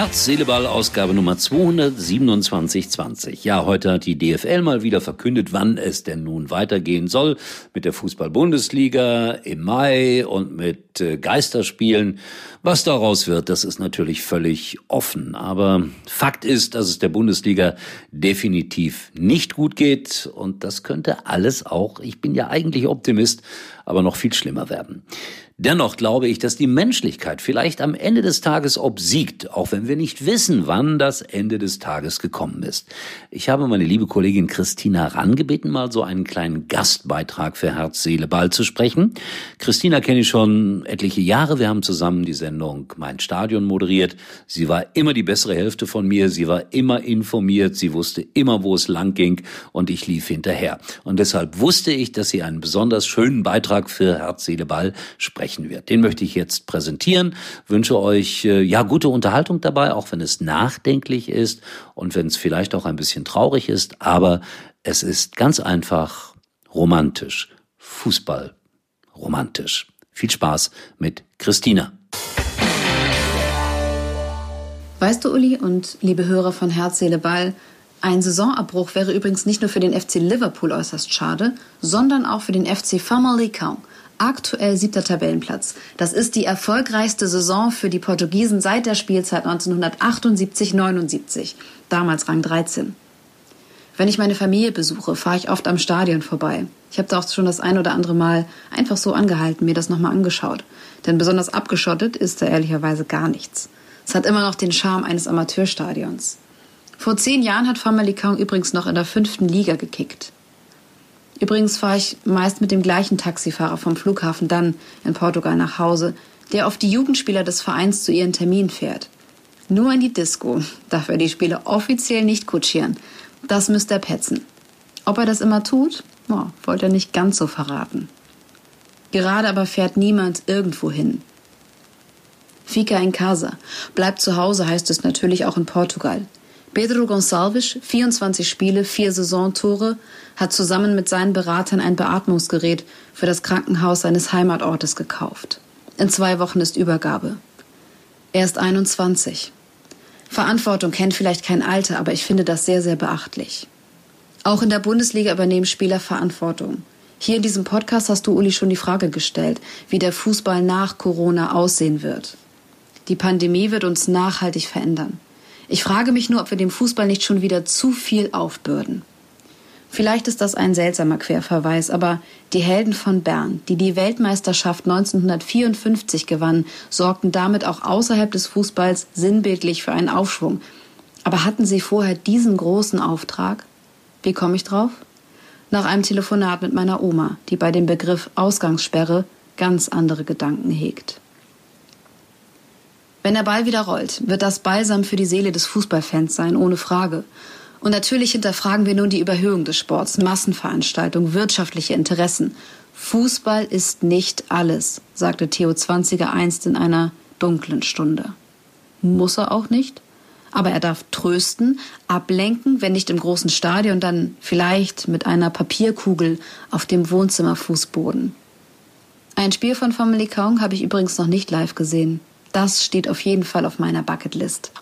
Herz, Seele, Ball, Ausgabe Nummer 22720. Ja, heute hat die DFL mal wieder verkündet, wann es denn nun weitergehen soll mit der Fußball-Bundesliga im Mai und mit äh, Geisterspielen. Was daraus wird, das ist natürlich völlig offen. Aber Fakt ist, dass es der Bundesliga definitiv nicht gut geht. Und das könnte alles auch, ich bin ja eigentlich Optimist, aber noch viel schlimmer werden. Dennoch glaube ich, dass die Menschlichkeit vielleicht am Ende des Tages obsiegt, auch wenn wir nicht wissen, wann das Ende des Tages gekommen ist. Ich habe meine liebe Kollegin Christina rangebeten, mal so einen kleinen Gastbeitrag für Herz, Seele, Ball zu sprechen. Christina kenne ich schon etliche Jahre. Wir haben zusammen die Sendung Mein Stadion moderiert. Sie war immer die bessere Hälfte von mir. Sie war immer informiert. Sie wusste immer, wo es lang ging und ich lief hinterher. Und deshalb wusste ich, dass sie einen besonders schönen Beitrag für Herz, Seele, Ball sprechen sprechen wird. Den möchte ich jetzt präsentieren. Wünsche euch äh, ja gute Unterhaltung dabei, auch wenn es nachdenklich ist und wenn es vielleicht auch ein bisschen traurig ist, aber es ist ganz einfach romantisch. Fußball romantisch. Viel Spaß mit Christina. Weißt du, Uli und liebe Hörer von Herz, Seele, Ball, ein Saisonabbruch wäre übrigens nicht nur für den FC Liverpool äußerst schade, sondern auch für den FC Famalicão aktuell siebter Tabellenplatz. Das ist die erfolgreichste Saison für die Portugiesen seit der Spielzeit 1978-79, damals Rang 13. Wenn ich meine Familie besuche, fahre ich oft am Stadion vorbei. Ich habe da auch schon das ein oder andere Mal einfach so angehalten, mir das nochmal angeschaut. Denn besonders abgeschottet ist da ehrlicherweise gar nichts. Es hat immer noch den Charme eines Amateurstadions. Vor zehn Jahren hat Famalicão übrigens noch in der fünften Liga gekickt. Übrigens fahre ich meist mit dem gleichen Taxifahrer vom Flughafen dann in Portugal nach Hause, der auf die Jugendspieler des Vereins zu ihren Terminen fährt. Nur in die Disco darf er die Spieler offiziell nicht kutschieren. Das müsste er petzen. Ob er das immer tut, oh, wollte er nicht ganz so verraten. Gerade aber fährt niemand irgendwo hin. Fica in casa. Bleibt zu Hause heißt es natürlich auch in Portugal. Pedro Gonçalves, 24 Spiele, vier Saisontore, hat zusammen mit seinen Beratern ein Beatmungsgerät für das Krankenhaus seines Heimatortes gekauft. In zwei Wochen ist Übergabe. Er ist 21. Verantwortung kennt vielleicht kein Alter, aber ich finde das sehr, sehr beachtlich. Auch in der Bundesliga übernehmen Spieler Verantwortung. Hier in diesem Podcast hast du Uli schon die Frage gestellt, wie der Fußball nach Corona aussehen wird. Die Pandemie wird uns nachhaltig verändern. Ich frage mich nur, ob wir dem Fußball nicht schon wieder zu viel aufbürden. Vielleicht ist das ein seltsamer Querverweis, aber die Helden von Bern, die die Weltmeisterschaft 1954 gewannen, sorgten damit auch außerhalb des Fußballs sinnbildlich für einen Aufschwung. Aber hatten sie vorher diesen großen Auftrag? Wie komme ich drauf? Nach einem Telefonat mit meiner Oma, die bei dem Begriff Ausgangssperre ganz andere Gedanken hegt. Wenn der Ball wieder rollt, wird das Balsam für die Seele des Fußballfans sein, ohne Frage. Und natürlich hinterfragen wir nun die Überhöhung des Sports, Massenveranstaltungen, wirtschaftliche Interessen. Fußball ist nicht alles, sagte Theo Zwanziger einst in einer dunklen Stunde. Muss er auch nicht? Aber er darf trösten, ablenken, wenn nicht im großen Stadion, dann vielleicht mit einer Papierkugel auf dem Wohnzimmerfußboden. Ein Spiel von Famalicão habe ich übrigens noch nicht live gesehen. Das steht auf jeden Fall auf meiner Bucketlist.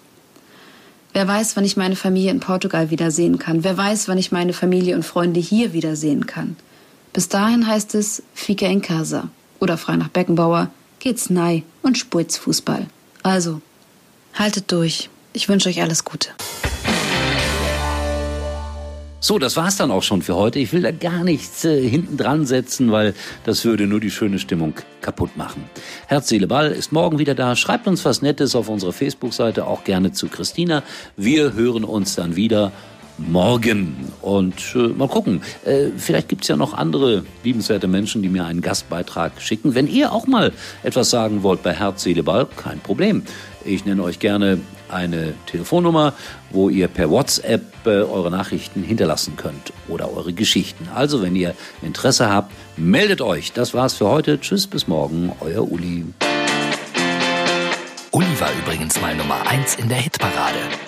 Wer weiß, wann ich meine Familie in Portugal wiedersehen kann. Wer weiß, wann ich meine Familie und Freunde hier wiedersehen kann. Bis dahin heißt es Fica in casa. Oder frei nach Beckenbauer, geht's nei und spurt's Fußball. Also, haltet durch. Ich wünsche euch alles Gute. So, das war's dann auch schon für heute. Ich will da gar nichts äh, hinten dran setzen, weil das würde nur die schöne Stimmung kaputt machen. Herz, Seele, Ball ist morgen wieder da. Schreibt uns was Nettes auf unserer Facebook-Seite, auch gerne zu Christina. Wir hören uns dann wieder morgen. Und äh, mal gucken, äh, vielleicht gibt's ja noch andere liebenswerte Menschen, die mir einen Gastbeitrag schicken. Wenn ihr auch mal etwas sagen wollt bei Herz, Seele, Ball, kein Problem. Ich nenne euch gerne eine Telefonnummer, wo ihr per WhatsApp äh, eure Nachrichten hinterlassen könnt oder eure Geschichten. Also, wenn ihr Interesse habt, meldet euch. Das war's für heute. Tschüss, bis morgen, euer Uli. Uli war übrigens mal Nummer 1 in der Hitparade.